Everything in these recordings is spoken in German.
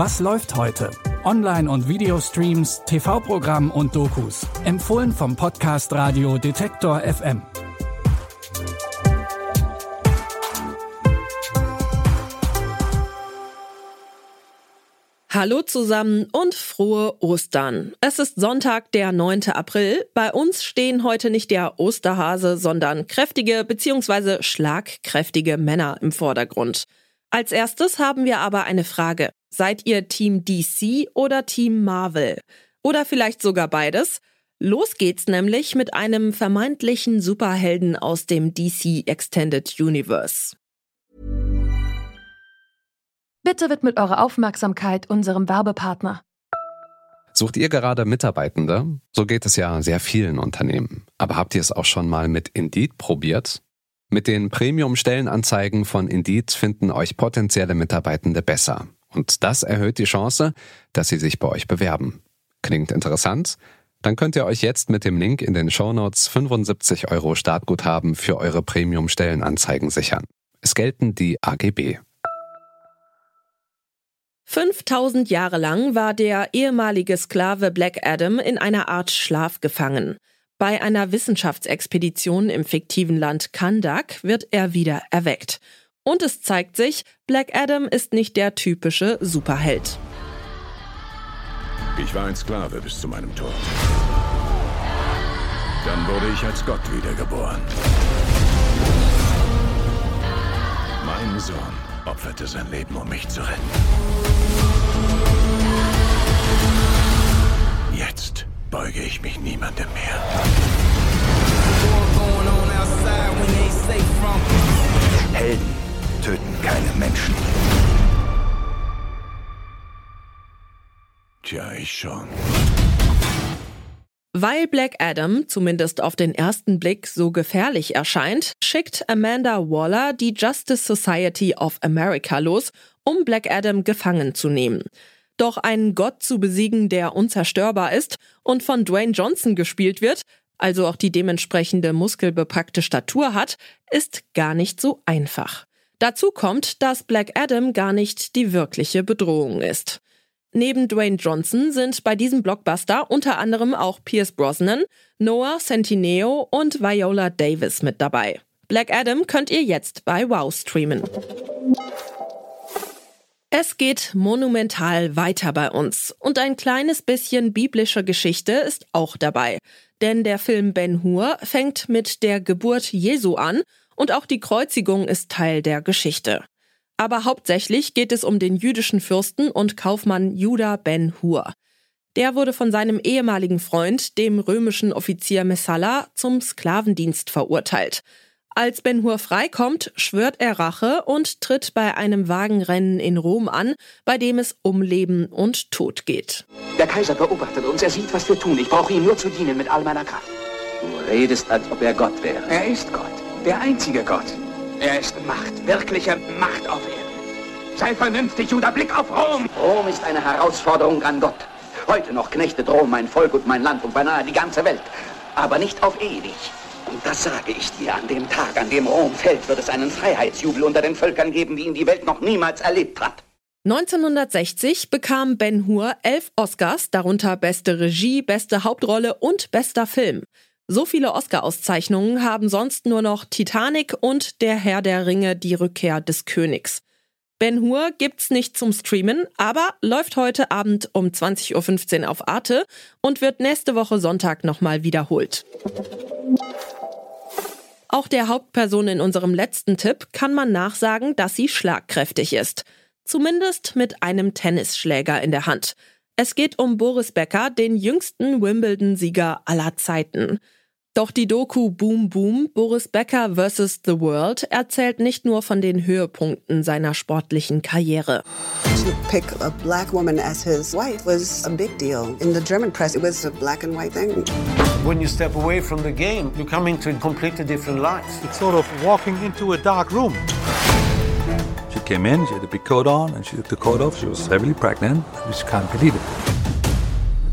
Was läuft heute? Online- und Videostreams, TV-Programm und Dokus. Empfohlen vom Podcast Radio Detektor FM. Hallo zusammen und frohe Ostern. Es ist Sonntag, der 9. April. Bei uns stehen heute nicht der Osterhase, sondern kräftige bzw. schlagkräftige Männer im Vordergrund. Als erstes haben wir aber eine Frage. Seid ihr Team DC oder Team Marvel? Oder vielleicht sogar beides? Los geht's nämlich mit einem vermeintlichen Superhelden aus dem DC Extended Universe. Bitte widmet eure Aufmerksamkeit unserem Werbepartner. Sucht ihr gerade Mitarbeitende? So geht es ja sehr vielen Unternehmen. Aber habt ihr es auch schon mal mit Indeed probiert? Mit den Premium-Stellenanzeigen von Indeed finden euch potenzielle Mitarbeitende besser. Und das erhöht die Chance, dass sie sich bei euch bewerben. Klingt interessant? Dann könnt ihr euch jetzt mit dem Link in den Shownotes 75 Euro Startguthaben für eure Premium-Stellenanzeigen sichern. Es gelten die AGB. 5000 Jahre lang war der ehemalige Sklave Black Adam in einer Art Schlaf gefangen. Bei einer Wissenschaftsexpedition im fiktiven Land Kandak wird er wieder erweckt. Und es zeigt sich, Black Adam ist nicht der typische Superheld. Ich war ein Sklave bis zu meinem Tod. Dann wurde ich als Gott wiedergeboren. Mein Sohn opferte sein Leben, um mich zu retten. Jetzt beuge ich mich niemandem mehr. Ich schon. Weil Black Adam zumindest auf den ersten Blick so gefährlich erscheint, schickt Amanda Waller die Justice Society of America los, um Black Adam gefangen zu nehmen. Doch einen Gott zu besiegen, der unzerstörbar ist und von Dwayne Johnson gespielt wird, also auch die dementsprechende muskelbepackte Statur hat, ist gar nicht so einfach. Dazu kommt, dass Black Adam gar nicht die wirkliche Bedrohung ist. Neben Dwayne Johnson sind bei diesem Blockbuster unter anderem auch Pierce Brosnan, Noah Centineo und Viola Davis mit dabei. Black Adam könnt ihr jetzt bei Wow streamen. Es geht monumental weiter bei uns und ein kleines bisschen biblische Geschichte ist auch dabei. Denn der Film Ben Hur fängt mit der Geburt Jesu an und auch die Kreuzigung ist Teil der Geschichte. Aber hauptsächlich geht es um den jüdischen Fürsten und Kaufmann Judah Ben Hur. Der wurde von seinem ehemaligen Freund, dem römischen Offizier Messala, zum Sklavendienst verurteilt. Als Ben Hur freikommt, schwört er Rache und tritt bei einem Wagenrennen in Rom an, bei dem es um Leben und Tod geht. Der Kaiser beobachtet uns, er sieht, was wir tun. Ich brauche ihm nur zu dienen mit all meiner Kraft. Du redest, als ob er Gott wäre. Er ist Gott, der einzige Gott. Er ist Macht, wirkliche Macht auf Erden. Sei vernünftig, Judah, Blick auf Rom! Rom ist eine Herausforderung an Gott. Heute noch knechtet Rom mein Volk und mein Land und beinahe die ganze Welt. Aber nicht auf ewig. Und das sage ich dir, an dem Tag, an dem Rom fällt, wird es einen Freiheitsjubel unter den Völkern geben, wie ihn die Welt noch niemals erlebt hat. 1960 bekam Ben Hur elf Oscars, darunter beste Regie, beste Hauptrolle und bester Film. So viele Oscar-Auszeichnungen haben sonst nur noch Titanic und Der Herr der Ringe, die Rückkehr des Königs. Ben Hur gibt's nicht zum Streamen, aber läuft heute Abend um 20.15 Uhr auf Arte und wird nächste Woche Sonntag nochmal wiederholt. Auch der Hauptperson in unserem letzten Tipp kann man nachsagen, dass sie schlagkräftig ist. Zumindest mit einem Tennisschläger in der Hand. Es geht um Boris Becker, den jüngsten Wimbledon-Sieger aller Zeiten. Doch die Doku Boom Boom Boris Becker vs. The World erzählt nicht nur von den Höhepunkten seiner sportlichen Karriere. To pick a black woman as his wife was a big deal. In the German press, it was a black and white thing. When you step away from the game, you come into a completely different life. It's sort of walking into a dark room. She came in, she had a big coat on, and she took the coat off. She was heavily pregnant. We just can't believe it.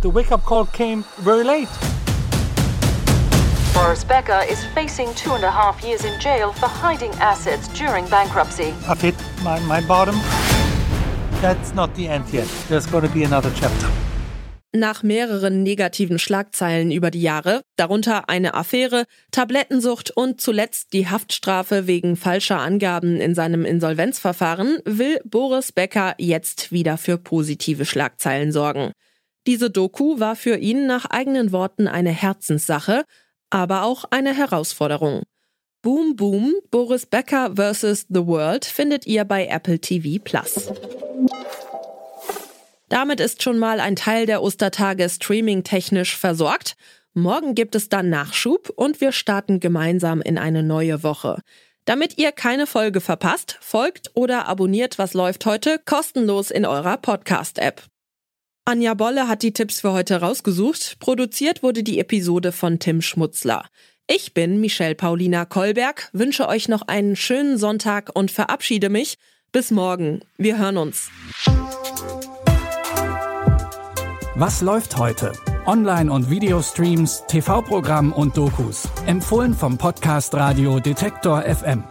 The wake up call came very late. Boris Becker is facing two and a half years in jail for hiding assets during bankruptcy. I've hit my, my bottom. That's not the end yet. There's going to be another chapter. Nach mehreren negativen Schlagzeilen über die Jahre, darunter eine Affäre, Tablettensucht und zuletzt die Haftstrafe wegen falscher Angaben in seinem Insolvenzverfahren, will Boris Becker jetzt wieder für positive Schlagzeilen sorgen. Diese Doku war für ihn nach eigenen Worten eine Herzenssache, aber auch eine Herausforderung. Boom Boom, Boris Becker vs. The World findet ihr bei Apple TV Plus. Damit ist schon mal ein Teil der Ostertage streaming-technisch versorgt. Morgen gibt es dann Nachschub und wir starten gemeinsam in eine neue Woche. Damit ihr keine Folge verpasst, folgt oder abonniert Was läuft heute kostenlos in eurer Podcast-App. Anja Bolle hat die Tipps für heute rausgesucht. Produziert wurde die Episode von Tim Schmutzler. Ich bin Michelle Paulina Kolberg, wünsche euch noch einen schönen Sonntag und verabschiede mich. Bis morgen. Wir hören uns. Was läuft heute? Online- und Videostreams, TV-Programm und Dokus. Empfohlen vom Podcast Radio Detektor FM.